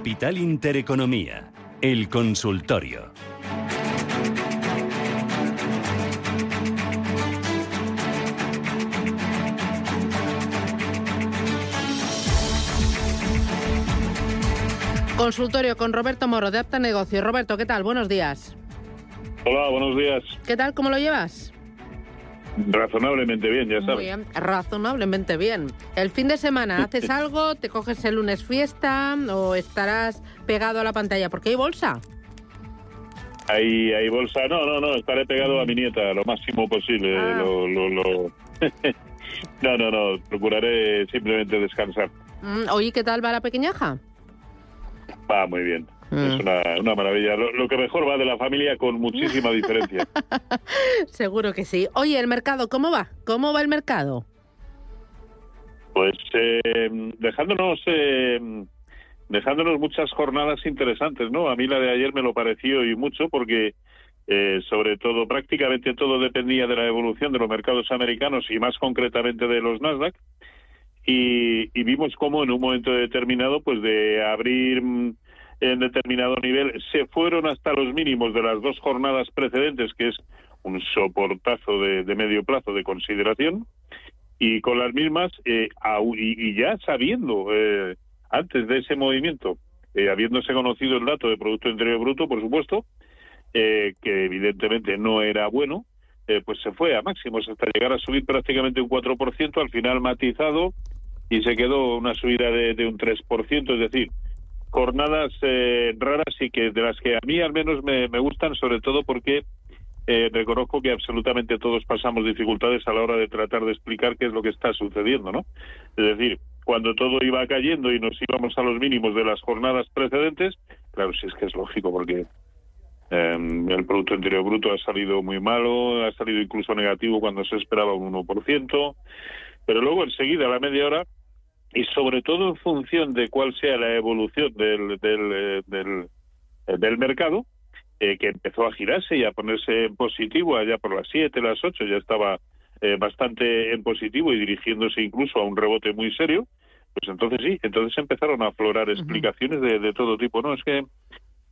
Capital Intereconomía, el consultorio. Consultorio con Roberto Moro de Apta Negocio. Roberto, ¿qué tal? Buenos días. Hola, buenos días. ¿Qué tal? ¿Cómo lo llevas? Razonablemente bien, ya sabes. Muy bien, razonablemente bien. El fin de semana, ¿haces algo? ¿Te coges el lunes fiesta o estarás pegado a la pantalla? Porque hay bolsa. Hay, hay bolsa. No, no, no, estaré pegado a mi nieta lo máximo posible. Ah. Lo, lo, lo- no, no, no, procuraré simplemente descansar. Mm, Oye, ¿qué tal va la pequeñaja? Va muy bien. Mm. Es una, una maravilla. Lo, lo que mejor va de la familia con muchísima diferencia. Seguro que sí. Oye, el mercado, ¿cómo va? ¿Cómo va el mercado? Pues eh, dejándonos eh, dejándonos muchas jornadas interesantes, ¿no? A mí la de ayer me lo pareció y mucho porque eh, sobre todo prácticamente todo dependía de la evolución de los mercados americanos y más concretamente de los Nasdaq y, y vimos cómo en un momento determinado, pues de abrir mm, en determinado nivel, se fueron hasta los mínimos de las dos jornadas precedentes, que es un soportazo de, medio plazo de consideración, y con las mismas, eh, y ya sabiendo, eh, antes de ese movimiento, eh, habiéndose conocido el dato de Producto Interior Bruto, por supuesto, eh, que evidentemente no era bueno, eh, pues se fue a máximos hasta llegar a subir prácticamente un 4%, al final matizado y se quedó una subida de, de un 3%, es decir, jornadas eh, raras y que de las que a mí al menos me, me gustan, sobre todo porque eh, reconozco que absolutamente todos pasamos dificultades a la hora de tratar de explicar qué es lo que está sucediendo, ¿no? Es decir, cuando todo iba cayendo y nos íbamos a los mínimos de las jornadas precedentes, claro, sí es que es lógico porque eh, el Producto Interior Bruto ha salido muy malo, ha salido incluso negativo cuando se esperaba un 1%, pero luego enseguida, a la media hora, y sobre todo en función de cuál sea la evolución del, del, eh, del, eh, del mercado, eh, que empezó a girarse y a ponerse en positivo allá por las 7, las 8, ya estaba eh, bastante en positivo y dirigiéndose incluso a un rebote muy serio, pues entonces sí, entonces empezaron a aflorar explicaciones de, de todo tipo. No, es que,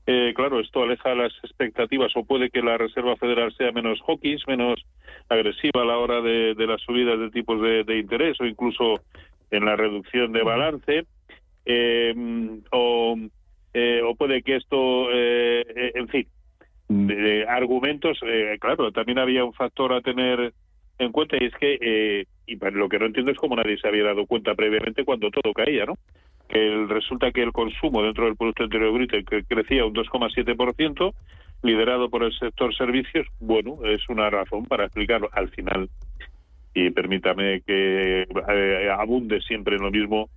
eh, claro, esto aleja las expectativas o puede que la Reserva Federal sea menos hawkish, menos agresiva a la hora de, de las subidas de tipos de, de interés o incluso en la reducción de balance. Eh, o, eh, o puede que esto, eh, eh, en fin, de argumentos, eh, claro, también había un factor a tener en cuenta y es que, eh, y lo que no entiendo es cómo nadie se había dado cuenta previamente cuando todo caía, ¿no? Que el- resulta que el consumo dentro del Producto Interior Bruto que crecía un 2,7%, liderado por el sector servicios, bueno, es una razón para explicarlo al final. Y permítame que eh, abunde siempre en lo mismo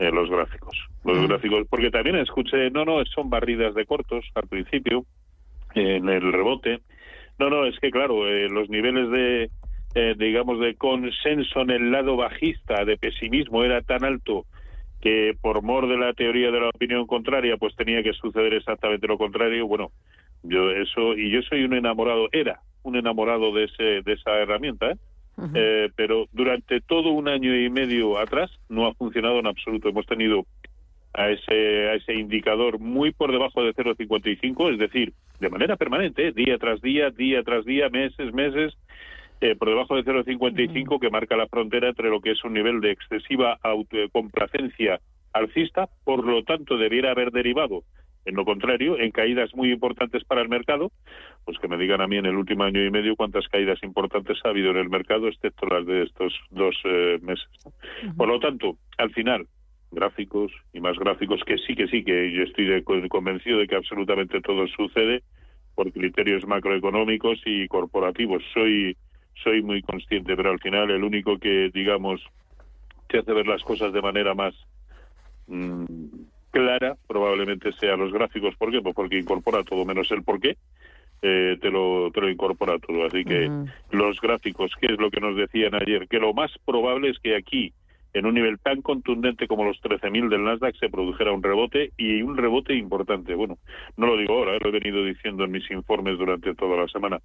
eh, los gráficos. Los gráficos, porque también escuché, no, no, son barridas de cortos al principio, en el rebote. No, no, es que claro, eh, los niveles de, eh, digamos, de consenso en el lado bajista, de pesimismo, era tan alto que por mor de la teoría de la opinión contraria, pues tenía que suceder exactamente lo contrario. Bueno, yo eso, y yo soy un enamorado, era un enamorado de, ese, de esa herramienta, ¿eh? Eh, pero durante todo un año y medio atrás no ha funcionado en absoluto. Hemos tenido a ese, a ese indicador muy por debajo de 0,55, es decir, de manera permanente, ¿eh? día tras día, día tras día, meses, meses, eh, por debajo de 0,55 que marca la frontera entre lo que es un nivel de excesiva autocomplacencia alcista, por lo tanto debiera haber derivado en lo contrario, en caídas muy importantes para el mercado, pues que me digan a mí en el último año y medio cuántas caídas importantes ha habido en el mercado, excepto las de estos dos eh, meses. Por lo tanto, al final, gráficos y más gráficos, que sí, que sí, que yo estoy de- convencido de que absolutamente todo sucede por criterios macroeconómicos y corporativos. Soy, soy muy consciente, pero al final el único que, digamos, te hace ver las cosas de manera más mm, clara, probablemente sea los gráficos. ¿Por qué? Pues porque incorpora todo menos el por qué. Eh, te, lo, te lo incorpora todo. Así que los gráficos, ¿qué es lo que nos decían ayer? Que lo más probable es que aquí en un nivel tan contundente como los 13.000 del Nasdaq se produjera un rebote y un rebote importante. Bueno, no lo digo ahora, ¿eh? lo he venido diciendo en mis informes durante toda la semana.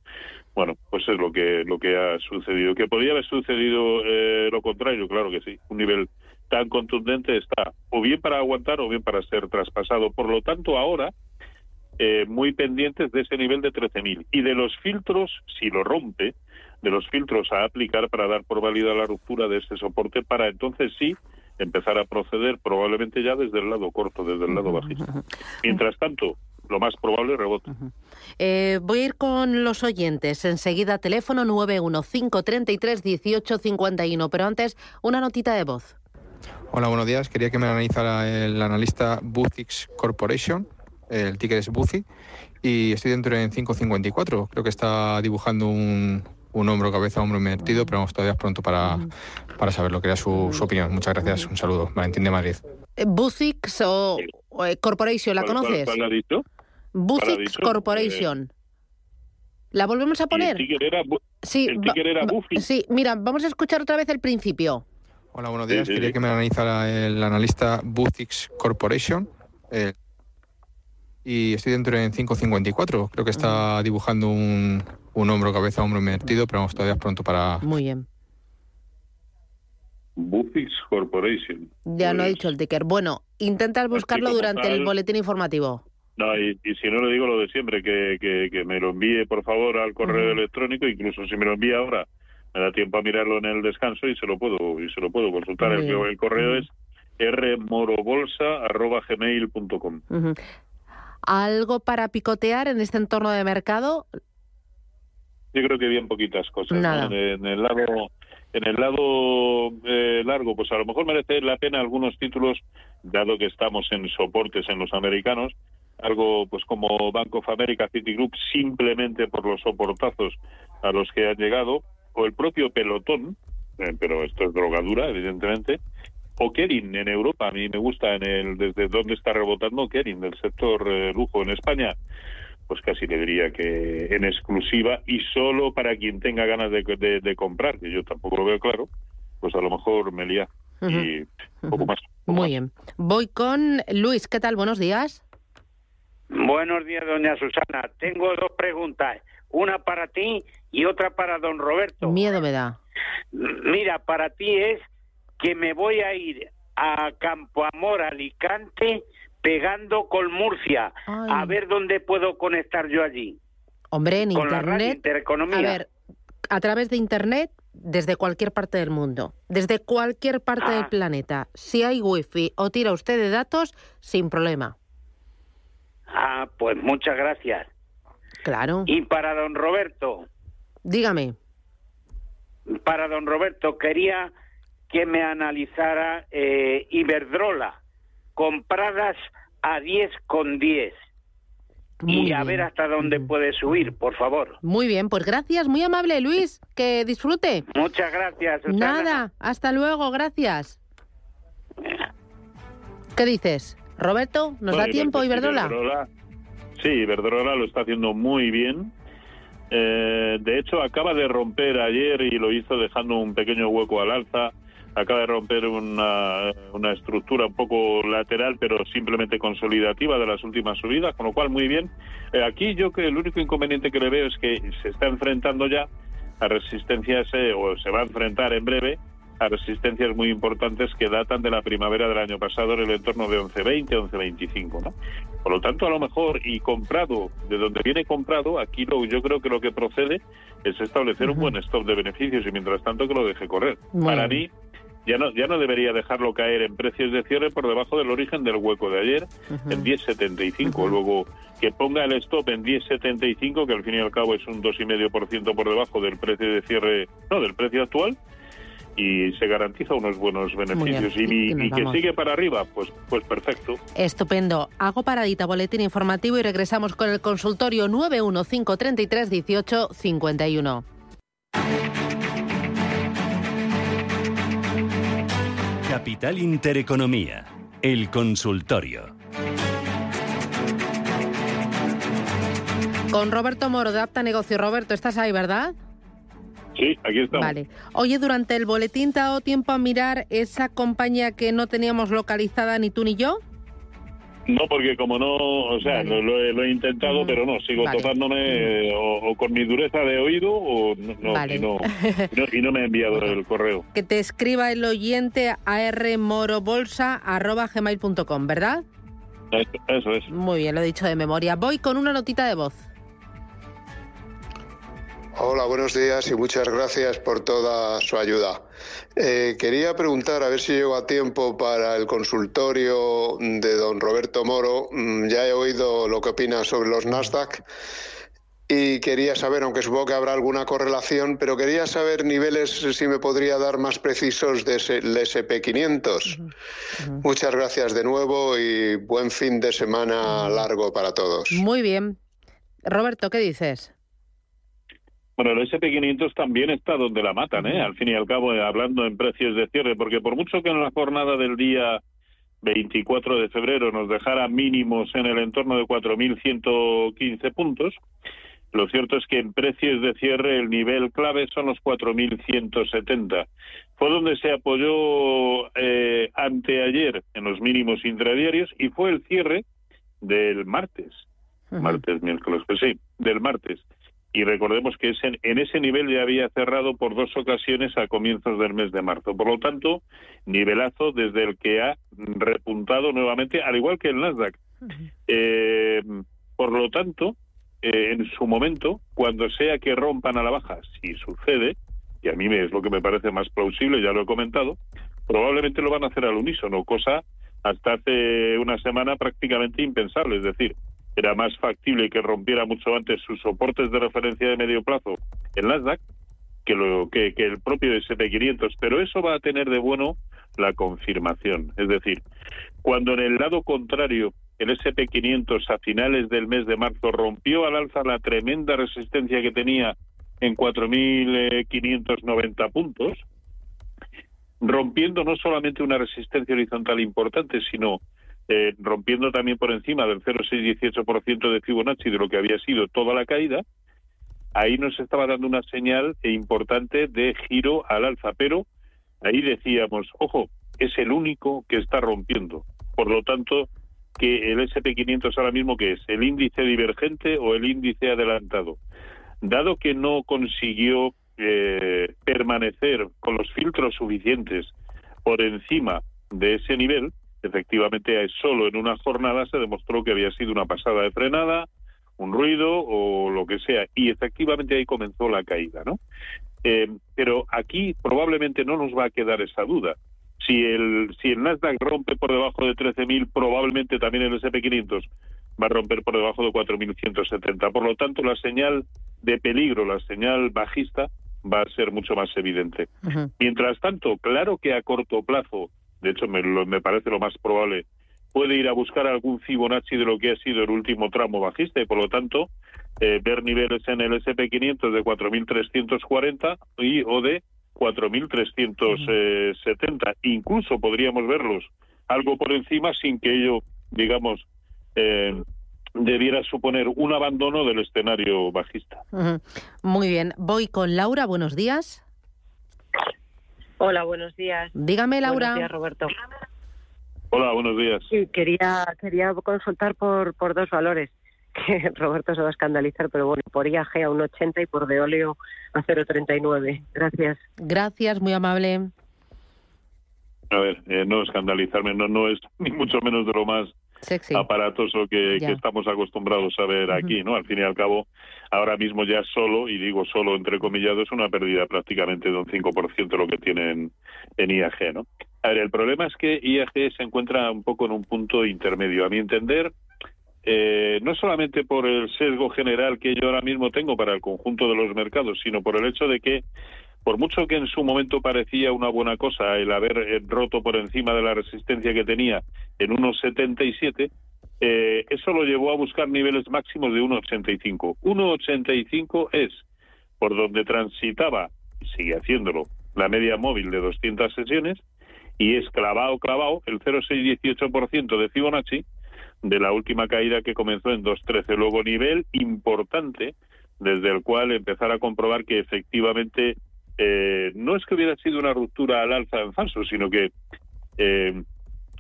Bueno, pues es lo que lo que ha sucedido. Que podría haber sucedido eh, lo contrario, claro que sí. Un nivel tan contundente está o bien para aguantar o bien para ser traspasado. Por lo tanto, ahora eh, muy pendientes de ese nivel de 13.000 y de los filtros, si lo rompe, de los filtros a aplicar para dar por válida la ruptura de este soporte para entonces sí empezar a proceder probablemente ya desde el lado corto, desde el lado bajista. Mientras tanto, lo más probable rebote. Eh, voy a ir con los oyentes. Enseguida teléfono 915331851, pero antes una notita de voz. Hola, buenos días. Quería que me analizara el analista Buzix Corporation. El ticker es Buzi y estoy dentro en 554. Creo que está dibujando un, un hombro, cabeza, hombro invertido, pero vamos, todavía es pronto para, para saber lo que era su, su opinión. Muchas gracias, un saludo. Valentín de Madrid. Eh, Buzix o, eh, Corporation, ¿la conoces? ¿Cuál, ha dicho? Buzix Corporation. Eh, ¿La volvemos a poner? El ticker era, sí, el ticker era Sí, mira, vamos a escuchar otra vez el principio. Hola, buenos días. Quería que me analizara el analista Buzix Corporation. Y estoy dentro en 554. Creo que está dibujando un, un hombro, cabeza, hombro invertido, pero vamos, todavía es pronto para... Muy bien. Bufix Corporation. Ya no ha pues dicho el ticker. Bueno, intentas buscarlo durante el boletín informativo. No, y, si no le digo lo de siempre, que, que, me lo envíe por favor al correo electrónico, incluso si me lo envía ahora, me da tiempo a mirarlo en el descanso y se lo puedo y se lo puedo consultar. El, el, correo es rmorobolsa.gmail.com. ¿Algo para picotear en este entorno de mercado? Yo creo que bien poquitas cosas. En, el lado en el lado eh, largo, pues a lo mejor merece la pena algunos títulos, dado que estamos en soportes en los americanos, algo pues como Bank of America, Citigroup, simplemente por los soportazos a los que han llegado, o el propio pelotón, eh, pero esto es drogadura, evidentemente, o Kering en Europa, a mí me gusta en el desde dónde está rebotando Kering del sector eh, lujo en España pues casi le diría que en exclusiva y solo para quien tenga ganas de, comprar, que yo tampoco lo veo claro, pues a lo mejor me lía y un poco más. Muy bien. Voy con Luis. ¿Qué tal? Buenos días. Buenos días, doña Susana. Tengo dos preguntas. Una para ti y otra para don Roberto. Miedo me da. Mira, para ti es que me voy a ir a Campo Amor, Alicante, pegando con Murcia, a ver dónde puedo conectar yo allí. Hombre, en con internet. La a ver, a través de internet, desde cualquier parte del mundo, desde cualquier parte del ah. planeta. Si hay wifi o tira usted de datos, sin problema. Ah, pues muchas gracias. Claro. Y para don Roberto. Dígame. Para don Roberto, quería que me analizara eh, Iberdrola compradas a 10 con 10. y a ver hasta dónde puede subir, por favor. Muy bien, pues gracias, muy amable Luis, que disfrute. Muchas gracias. Nada, hasta luego, gracias. ¿Qué dices? Roberto, ¿nos da tiempo Iberdrola? Sí, Iberdrola lo está haciendo muy bien. Eh, de hecho, acaba de romper ayer y lo hizo dejando un pequeño hueco al alza acaba de romper una, una estructura un poco lateral, pero simplemente consolidativa de las últimas subidas, con lo cual muy bien. Eh, aquí yo que el único inconveniente que le veo es que se está enfrentando ya a resistencias, eh, o se va a enfrentar en breve, a resistencias muy importantes que datan de la primavera del año pasado en el entorno de 11.20, 11.25. ¿no? Por lo tanto, a lo mejor, y comprado, de donde viene comprado, aquí lo, yo creo que lo que procede es establecer un buen stop de beneficios y mientras tanto que lo deje correr. Para mí, ya no, ya no debería dejarlo caer en precios de cierre por debajo del origen del hueco de ayer, en 10,75. Luego, que ponga el stop en 10,75, que al fin y al cabo es un 2,5% por debajo del precio de cierre, no, del precio actual, y se garantiza unos buenos beneficios. y, y que sigue para arriba, pues, pues perfecto. Estupendo. Hago paradita, boletín informativo y regresamos con el consultorio 915331851. Capital Intereconomía, el consultorio. Con Roberto Moro de Apta Negocio. Roberto, estás ahí, ¿verdad? Sí, aquí estamos. Vale. Oye, durante el boletín te ha dado tiempo a mirar esa compañía que no teníamos localizada ni tú ni yo. No, porque como no, o sea, lo, he, intentado, pero no, sigo topándome eh, o, con mi dureza de oído o no, y, no, y, no me ha enviado el correo. Que te escriba el oyente armorobolsa.gmail.com, ¿verdad? eso es. Muy bien, lo he dicho de memoria. Voy con una notita de voz. Hola, buenos días y muchas gracias por toda su ayuda. Eh, quería preguntar, a ver si llego a tiempo para el consultorio de don Roberto Moro. Mm, ya he oído lo que opina sobre los Nasdaq y quería saber, aunque supongo que habrá alguna correlación, pero quería saber niveles, si me podría dar más precisos del SP500. Muchas gracias de nuevo y buen fin de semana largo para todos. Muy bien. Roberto, ¿qué dices? Bueno, el SP500 también está donde la matan, ¿eh? Al fin y al cabo, eh, hablando en precios de cierre, porque por mucho que en la jornada del día 24 de febrero nos dejara mínimos en el entorno de 4.115 puntos, lo cierto es que en precios de cierre el nivel clave son los 4.170. Fue donde se apoyó eh, anteayer en los mínimos intradiarios y fue el cierre del martes. Martes, miércoles, pues sí, del martes y recordemos que ese, en ese nivel ya había cerrado por dos ocasiones a comienzos del mes de marzo. Por lo tanto, nivelazo desde el que ha repuntado nuevamente, al igual que el Nasdaq. Eh, por lo tanto, eh, en su momento, cuando sea que rompan a la baja, si sucede, y a mí es lo que me parece más plausible, ya lo he comentado, probablemente lo van a hacer al unísono, cosa hasta hace una semana prácticamente impensable. Es decir, era más factible que rompiera mucho antes sus soportes de referencia de medio plazo en Nasdaq que, lo, que, el propio SP500, pero eso va a tener de bueno la confirmación. Es decir, cuando en el lado contrario el SP500 a finales del mes de marzo rompió al alza la tremenda resistencia que tenía en 4.590 puntos, rompiendo no solamente una resistencia horizontal importante, sino eh, rompiendo también por encima del 0,618% de Fibonacci de lo que había sido toda la caída, ahí nos estaba dando una señal importante de giro al alza, pero ahí decíamos, ojo, es el único que está rompiendo. Por lo tanto, que el SP500 ahora mismo que es el índice divergente o el índice adelantado. Dado que no consiguió eh, permanecer con los filtros suficientes por encima de ese nivel, efectivamente solo en una jornada se demostró que había sido una pasada de frenada, un ruido o lo que sea, y efectivamente ahí comenzó la caída, ¿no? Eh, pero aquí probablemente no nos va a quedar esa duda. Si el, si el Nasdaq rompe por debajo de 13.000, probablemente también el SP500 va a romper por debajo de 4.170. Por lo tanto, la señal de peligro, la señal bajista, va a ser mucho más evidente. Mientras tanto, claro que a corto plazo de hecho me, me parece lo más probable, puede ir a buscar algún Fibonacci de lo que ha sido el último tramo bajista y por lo tanto eh, ver niveles en el SP500 de 4.340 y o de 4.370. Incluso podríamos verlos algo por encima sin que ello, digamos, eh, debiera suponer un abandono del escenario bajista. Muy bien. Voy con Laura. Buenos días. Hola, buenos días. Dígame, Laura. Buenos días, Roberto. Hola, buenos días. Sí, quería, quería consultar por, por dos valores que Roberto se va a escandalizar, pero bueno, por IAG a 1,80 y por Deoleo a 0,39. Gracias. Gracias, muy amable. A ver, eh, no escandalizarme, no, no es ni mucho menos de lo más aparatoso que, que, estamos acostumbrados a ver aquí, ¿no? Al fin y al cabo, ahora mismo ya solo, y digo solo entre comillado, es una pérdida prácticamente de un 5% lo que tienen en IAG, ¿no? A ver, el problema es que IAG se encuentra un poco en un punto intermedio. A mi entender, eh, no solamente por el sesgo general que yo ahora mismo tengo para el conjunto de los mercados, sino por el hecho de que por mucho que en su momento parecía una buena cosa el haber eh, roto por encima de la resistencia que tenía en unos 77, eh, eso lo llevó a buscar niveles máximos de 1,85. 1,85 es por donde transitaba, y sigue haciéndolo, la media móvil de 200 sesiones, y es clavado, clavado, el 0,618% de Fibonacci de la última caída que comenzó en 2.13. Luego, nivel importante desde el cual empezar a comprobar que efectivamente eh, no es que hubiera sido una ruptura al alza en falso, sino que eh,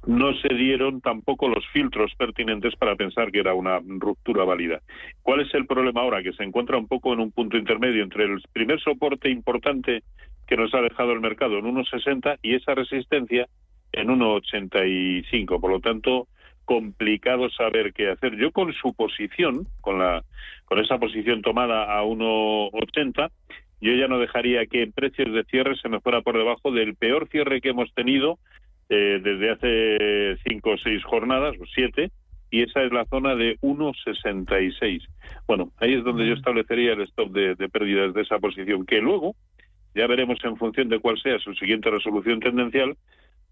no se dieron tampoco los filtros pertinentes para pensar que era una ruptura válida. ¿Cuál es el problema ahora? Que se encuentra un poco en un punto intermedio entre el primer soporte importante que nos ha dejado el mercado en 1,60 y esa resistencia en 1,85. Por lo tanto, complicado saber qué hacer. Yo con su posición, con la con esa posición tomada a 1,80, yo ya no dejaría que en precios de cierre se me fuera por debajo del peor cierre que hemos tenido eh, desde hace cinco o seis jornadas, o siete, y esa es la zona de 1,66. Bueno, ahí es donde yo establecería el stop de, pérdidas de esa posición, que luego ya veremos en función de cuál sea su siguiente resolución tendencial,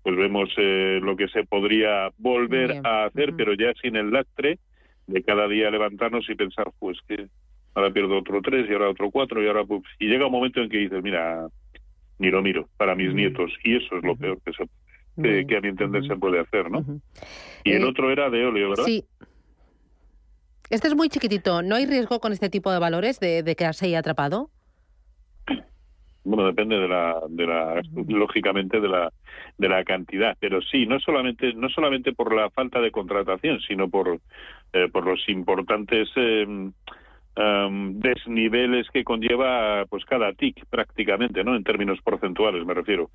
pues vemos eh, lo que se podría volver a hacer, pero ya sin el lastre de cada día levantarnos y pensar, pues que ahora pierdo otro tres y ahora otro cuatro y ahora pues, y llega un momento en que dices, mira, ni lo miro para mis nietos y eso es lo peor que, se, que, a mi entender se puede hacer, ¿no? Y el eh, otro era de óleo, ¿verdad? Sí. Este es muy chiquitito. ¿No hay riesgo con este tipo de valores de, de quedarse ahí atrapado? bueno depende de la de la lógicamente de la de la cantidad pero sí no solamente no solamente por la falta de contratación sino por eh, por los importantes em, em, desniveles que conlleva pues cada TIC prácticamente no en términos porcentuales me refiero.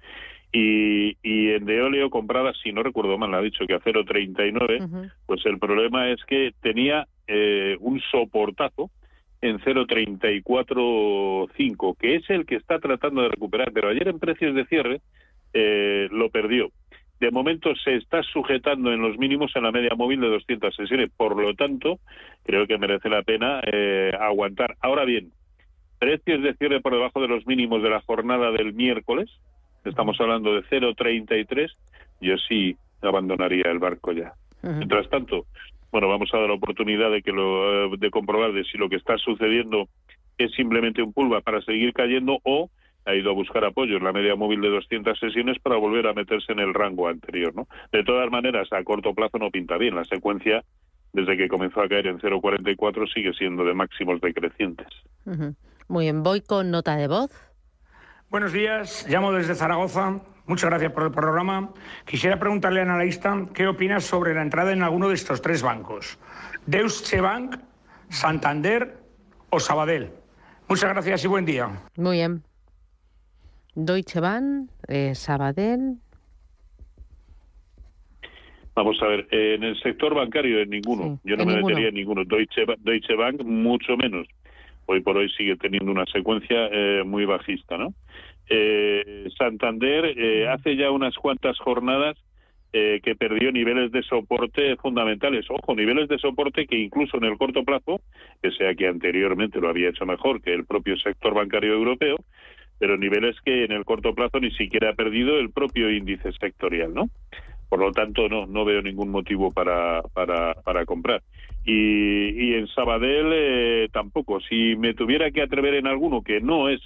Y, y en de óleo comprada si no recuerdo mal ha dicho que a 0.39 pues el problema es que tenía eh, un soportazo en 0,345, que es el que está tratando de recuperar, pero ayer en precios de cierre eh, lo perdió. De momento se está sujetando en los mínimos en la media móvil de 200 sesiones, por lo tanto, creo que merece la pena eh, aguantar. Ahora bien, precios de cierre por debajo de los mínimos de la jornada del miércoles, estamos hablando de 0,33, yo sí abandonaría el barco ya. Mientras tanto, bueno, vamos a dar la oportunidad de que lo, eh, de comprobar de si lo que está sucediendo es simplemente un pulva para seguir cayendo o ha ido a buscar apoyo en la media móvil de 200 sesiones para volver a meterse en el rango anterior, ¿no? De todas maneras, a corto plazo no pinta bien. La secuencia, desde que comenzó a caer en 0,44, sigue siendo de máximos decrecientes. Muy bien, voy con nota de voz. Buenos días, llamo desde Zaragoza. Muchas gracias por el programa. Quisiera preguntarle al analista qué opina sobre la entrada en alguno de estos tres bancos, Deutsche Bank, Santander o Sabadell. Muchas gracias y buen día. Muy bien. Deutsche Bank, eh, Sabadell. Vamos a ver, en el sector bancario en ninguno. Yo no me metería en ninguno. Deutsche, Deutsche Bank mucho menos. Hoy por hoy sigue teniendo una secuencia eh, muy bajista, ¿no? Eh, Santander eh, hace ya unas cuantas jornadas eh, que perdió niveles de soporte fundamentales. Ojo, niveles de soporte que incluso en el corto plazo, que sea que anteriormente lo había hecho mejor que el propio sector bancario europeo, pero niveles que en el corto plazo ni siquiera ha perdido el propio índice sectorial, ¿no? Por lo tanto, no, no veo ningún motivo para, para, para comprar. Y, y en Sabadell eh, tampoco. Si me tuviera que atrever en alguno que no es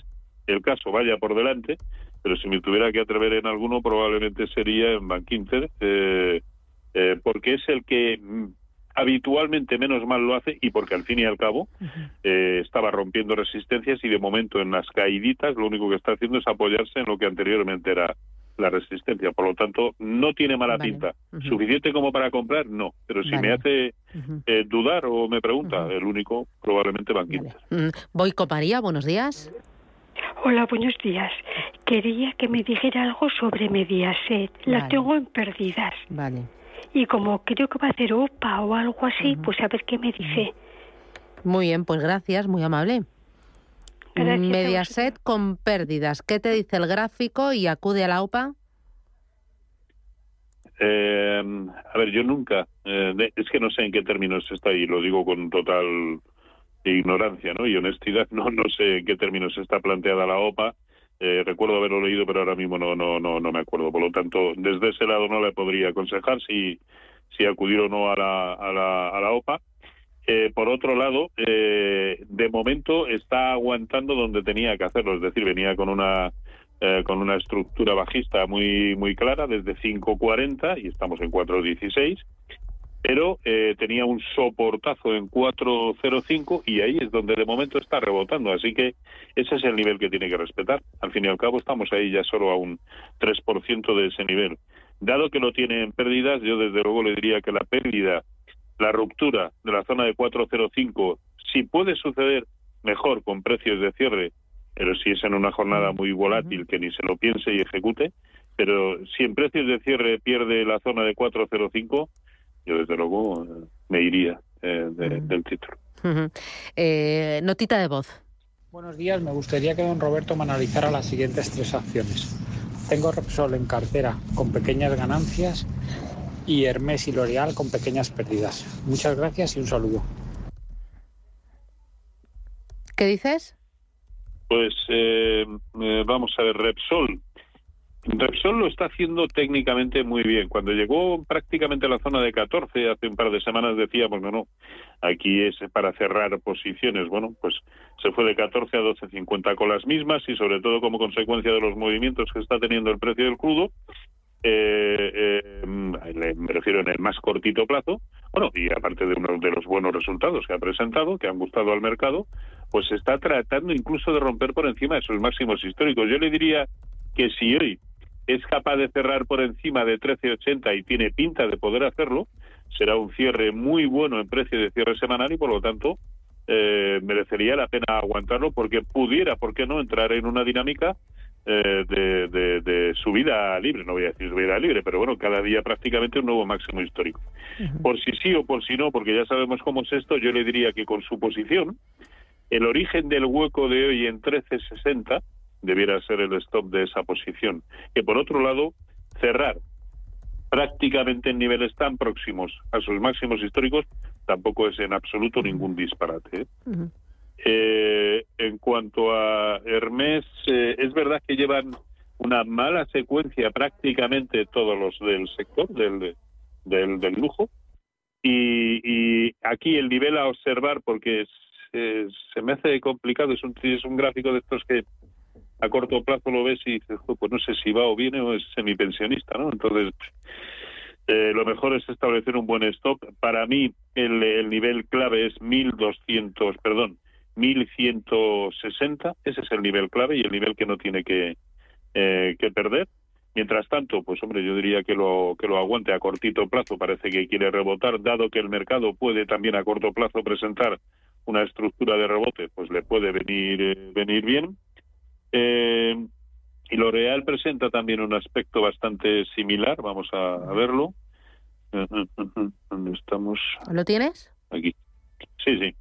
el caso vaya por delante, pero si me tuviera que atrever en alguno probablemente sería en Bank Inter, eh, eh, porque es el que habitualmente menos mal lo hace y porque al fin y al cabo eh, estaba rompiendo resistencias y de momento en las caíditas lo único que está haciendo es apoyarse en lo que anteriormente era la resistencia. Por lo tanto, no tiene mala pinta. ¿Suficiente como para comprar? No. Pero si me hace dudar o me pregunta, el único probablemente Bank Inter. Mm, voy con María, buenos días. Hola, buenos días. Quería que me dijera algo sobre Mediaset. La tengo en pérdidas. Vale. Y como creo que va a hacer OPA o algo así, pues a ver qué me dice. Muy bien, pues gracias, muy amable. Mediaset con pérdidas. ¿Qué te dice el gráfico y acude a la OPA? Eh, a ver, yo nunca, eh, es que no sé en qué términos está y lo digo con total ignorancia ¿no? y honestidad. No, no sé en qué términos está planteada la OPA. Eh, recuerdo haberlo leído, pero ahora mismo no, no, no, no me acuerdo. Por lo tanto, desde ese lado no le podría aconsejar si, si acudir o no a la, a la, a la OPA. Eh, por otro lado, eh, de momento está aguantando donde tenía que hacerlo, es decir, venía con una eh, con una estructura bajista muy muy clara desde 5.40 y estamos en 4.16 pero eh, tenía un soportazo en 4.05 y ahí es donde de momento está rebotando. Así que ese es el nivel que tiene que respetar. Al fin y al cabo estamos ahí ya solo a un 3% de ese nivel. Dado que lo tiene en pérdidas, yo desde luego le diría que la pérdida, la ruptura de la zona de 4.05, si puede suceder mejor con precios de cierre, pero si es en una jornada muy volátil que ni se lo piense y ejecute, pero si en precios de cierre pierde la zona de 4.05, yo desde luego me iría eh, del título. Eh, notita de voz. Buenos días, me gustaría que don Roberto me analizara las siguientes tres acciones. Tengo Repsol en cartera con pequeñas ganancias y Hermes y L'Oreal con pequeñas pérdidas. Muchas gracias y un saludo. ¿Qué dices? Pues eh, vamos a ver, Repsol Repsol lo está haciendo técnicamente muy bien. Cuando llegó prácticamente a la zona de 14, hace un par de semanas decíamos, no, no, aquí es para cerrar posiciones. Bueno, pues se fue de 14 a 12.50 con las mismas y sobre todo como consecuencia de los movimientos que está teniendo el precio del crudo, eh, eh, me refiero en el más cortito plazo, bueno, y aparte de uno de los buenos resultados que ha presentado, que han gustado al mercado, pues está tratando incluso de romper por encima de sus máximos históricos. Yo le diría que si hoy es capaz de cerrar por encima de 13.80 y tiene pinta de poder hacerlo, será un cierre muy bueno en precio de cierre semanal y por lo tanto eh, merecería la pena aguantarlo porque pudiera, ¿por qué no?, entrar en una dinámica eh, de, subida libre, no voy a decir subida libre, pero bueno, cada día prácticamente un nuevo máximo histórico. Por si sí o por si no, porque ya sabemos cómo es esto, yo le diría que con su posición, el origen del hueco de hoy en 13.60, debiera ser el stop de esa posición. Que por otro lado, cerrar prácticamente en niveles tan próximos a sus máximos históricos tampoco es en absoluto ningún disparate. ¿eh? Eh, en cuanto a Hermes, eh, es verdad que llevan una mala secuencia prácticamente todos los del sector del, del, lujo. Y, aquí el nivel a observar, porque se me hace complicado, es un, es un gráfico de estos que a corto plazo lo ves y dices, pues no sé si va o viene o es semipensionista, ¿no? Entonces, eh, lo mejor es establecer un buen stop. Para mí, el, el nivel clave es 1200, perdón, 1160. Ese es el nivel clave y el nivel que no tiene que, eh, que perder. Mientras tanto, pues hombre, yo diría que lo que lo aguante a cortito plazo. Parece que quiere rebotar, dado que el mercado puede también a corto plazo presentar una estructura de rebote, pues le puede venir eh, venir bien. Eh, y L'Oreal presenta también un aspecto bastante similar, vamos a, verlo. ¿Dónde estamos? ¿Lo tienes? Aquí. Sí, sí.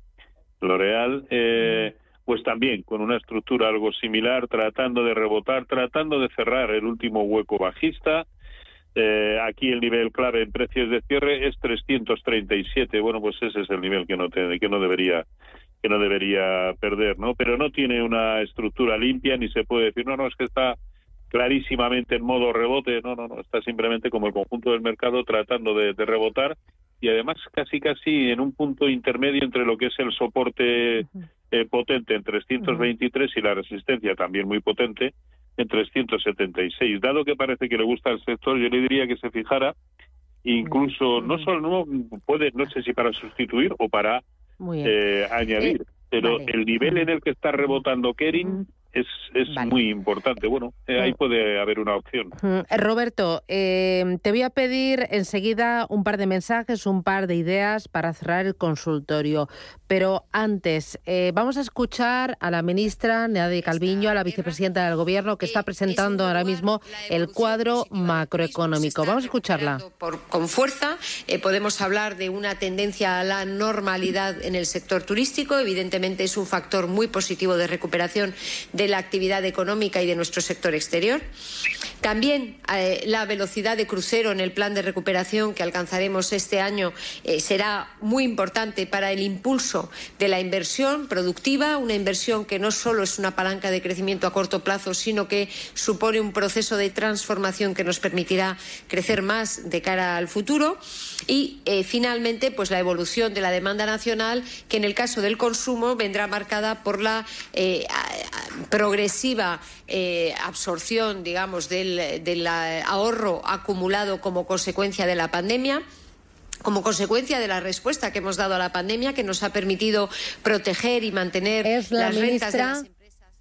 L'Oreal, eh, pues también con una estructura algo similar, tratando de rebotar, tratando de cerrar el último hueco bajista. Eh, aquí el nivel clave en precios de cierre es 337. Bueno, pues ese es el nivel que no, que no debería que no debería perder, ¿no? Pero no tiene una estructura limpia ni se puede decir, no, no, es que está clarísimamente en modo rebote, no, no, no, está simplemente como el conjunto del mercado tratando de, rebotar y además casi casi en un punto intermedio entre lo que es el soporte eh, potente en 323 y la resistencia también muy potente en 376. Dado que parece que le gusta el sector, yo le diría que se fijara incluso no solo no puede no sé si para sustituir o para eh, añadir. Eh, pero el nivel en el que está rebotando Kering es, es muy importante. Bueno, eh, ahí puede haber una opción. Roberto, te voy a pedir enseguida un par de mensajes, un par de ideas para cerrar el consultorio. Pero antes, vamos a escuchar a la ministra Nadia Calviño, a la vicepresidenta del Gobierno, que está presentando ahora mismo el cuadro macroeconómico. Vamos a escucharla. con fuerza, podemos hablar de una tendencia a la normalidad en el sector turístico. Evidentemente es un factor muy positivo de recuperación de la actividad económica y de nuestro sector exterior. También eh, la velocidad de crucero en el plan de recuperación que alcanzaremos este año eh, será muy importante para el impulso de la inversión productiva, una inversión que no solo es una palanca de crecimiento a corto plazo, sino que supone un proceso de transformación que nos permitirá crecer más de cara al futuro. Y eh, finalmente, pues la evolución de la demanda nacional, que en el caso del consumo vendrá marcada por la progresiva absorción, digamos, del del, ahorro acumulado como consecuencia de la pandemia como consecuencia de la respuesta que hemos dado a la pandemia, que nos ha permitido proteger y mantener las rentas de las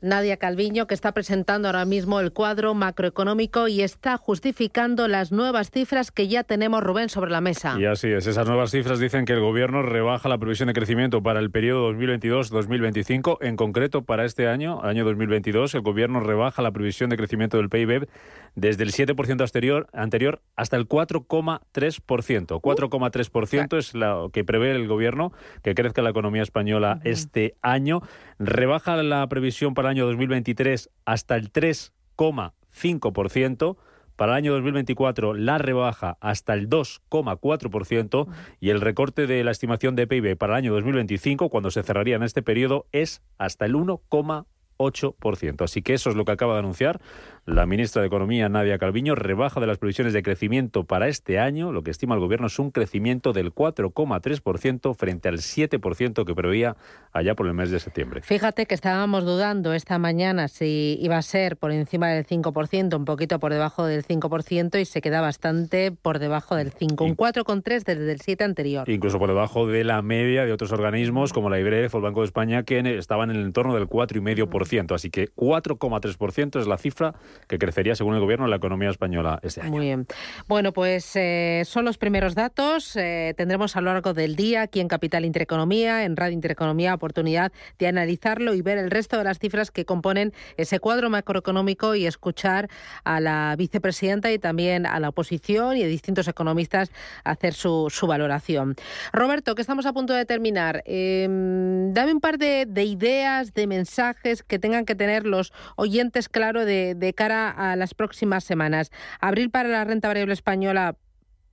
Nadia Calviño, que está presentando ahora mismo el cuadro macroeconómico y está justificando las nuevas cifras que ya tenemos, Rubén, sobre la mesa. Y así es, esas nuevas cifras dicen que el Gobierno rebaja la previsión de crecimiento para el periodo 2022-2025. En concreto, para este año, año 2022, el Gobierno rebaja la previsión de crecimiento del PIB desde el 7% anterior, anterior hasta el 4,3%. 4,3% es lo que prevé el Gobierno que crezca la economía española este año. Rebaja la previsión para el año 2023 hasta el 3,5%. Para el año 2024 la rebaja hasta el 2,4% y el recorte de la estimación de PIB para el año 2025, cuando se cerraría en este periodo, es hasta el 1,1%. 8%. Así que eso es lo que acaba de anunciar la ministra de Economía, Nadia Calviño. Rebaja de las previsiones de crecimiento para este año. Lo que estima el gobierno es un crecimiento del 4,3% frente al 7% que preveía allá por el mes de septiembre. Fíjate que estábamos dudando esta mañana si iba a ser por encima del 5%, un poquito por debajo del 5% y se queda bastante por debajo del 5, un 4,3 desde el 7 anterior. Incluso por debajo de la media de otros organismos como la IBREF o el Banco de España que estaban en el entorno del 4,5%. Así que 4,3% es la cifra que crecería, según el Gobierno, la economía española este año. Muy bien. Bueno, pues eh, son los primeros datos. Eh, tendremos a lo largo del día aquí en Capital Intereconomía, en Radio Intereconomía, oportunidad de analizarlo y ver el resto de las cifras que componen ese cuadro macroeconómico y escuchar a la vicepresidenta y también a la oposición y a distintos economistas hacer su, valoración. Roberto, que estamos a punto de terminar, em, dame un par de, de ideas, de mensajes que tengan que tener los oyentes claro de, de cara a las próximas semanas. Abril para la renta variable española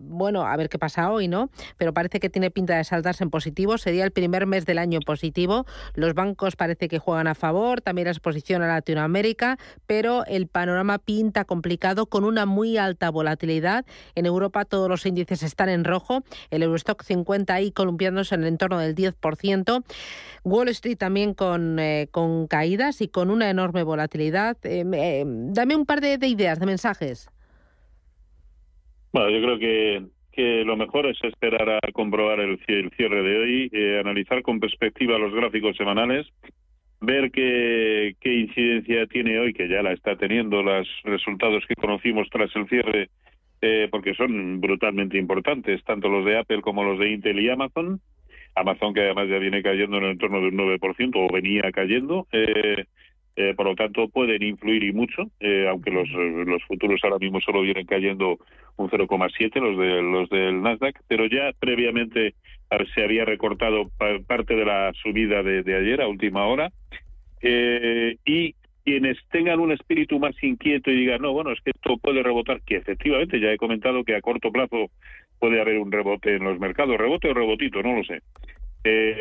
bueno, a ver qué pasa hoy, ¿no? Pero parece que tiene pinta de saltarse en positivo. Sería el primer mes del año positivo. Los bancos parece que juegan a favor, también la exposición a Latinoamérica, pero el panorama pinta complicado con una muy alta volatilidad. En Europa todos los índices están en rojo. El Eurostock 50 ahí columpiándose en el entorno del 10%. Wall Street también con, eh, con caídas y con una enorme volatilidad. Eh, eh, dame un par de ideas, de mensajes. Bueno, yo creo que, que lo mejor es esperar a comprobar el, cierre de hoy, eh, analizar con perspectiva los gráficos semanales, ver qué, incidencia tiene hoy, que ya la está teniendo, los resultados que conocimos tras el cierre, eh, porque son brutalmente importantes, tanto los de Apple como los de Intel y Amazon. Amazon que además ya viene cayendo en el entorno de un 9% o venía cayendo. Eh, eh, por lo tanto pueden influir y mucho, eh, aunque los, los futuros ahora mismo solo vienen cayendo un 0,7 los de los del Nasdaq, pero ya previamente se había recortado parte de la subida de, ayer a última hora. Eh, y quienes tengan un espíritu más inquieto y digan no bueno es que esto puede rebotar que efectivamente ya he comentado que a corto plazo puede haber un rebote en los mercados rebote o rebotito no lo sé.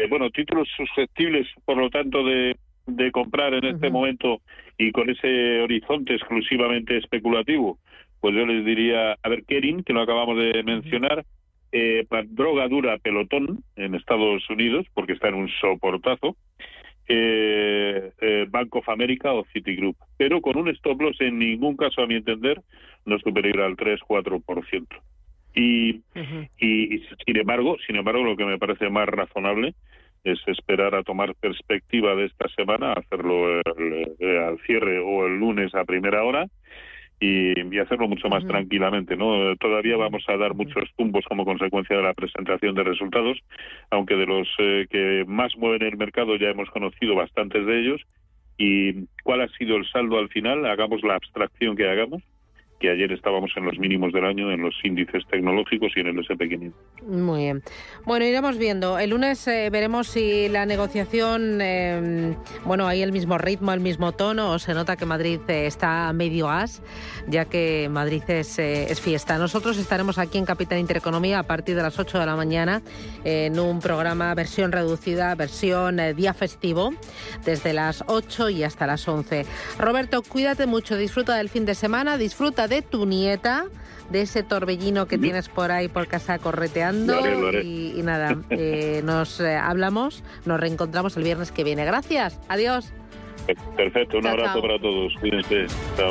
Bueno títulos susceptibles por lo tanto de de comprar en este momento y con ese horizonte exclusivamente especulativo, pues yo les diría, a ver, Kerin, que lo acabamos de mencionar, eh, droga dura pelotón en Estados Unidos, porque está en un soportazo, eh, eh, Bank of America o Citigroup, pero con un stop loss en ningún caso, a mi entender, no superior al 3-4%. Y, y, y sin embargo, sin embargo, lo que me parece más razonable es esperar a tomar perspectiva de esta semana, hacerlo al cierre o el lunes a primera hora y, hacerlo mucho más tranquilamente. no Todavía vamos a dar muchos tumbos como consecuencia de la presentación de resultados, aunque de los eh, que más mueven el mercado ya hemos conocido bastantes de ellos. ¿Y cuál ha sido el saldo al final? Hagamos la abstracción que hagamos que ayer estábamos en los mínimos del año en los índices tecnológicos y en el SP500. Muy bien. Bueno, iremos viendo. El lunes eh, veremos si la negociación, eh, bueno, hay el mismo ritmo, el mismo tono, o se nota que Madrid eh, está medio as, ya que Madrid es, es, fiesta. Nosotros estaremos aquí en Capital Intereconomía a partir de las 8 de la mañana en un programa versión reducida, versión día festivo, desde las 8 y hasta las 11. Roberto, cuídate mucho, disfruta del fin de semana, disfruta de tu nieta, de ese torbellino que tienes por ahí por casa correteando. Y, nada, eh, nos eh, hablamos, nos reencontramos el viernes que viene. Gracias, adiós. Perfecto, un abrazo para todos. Cuídense. Chao.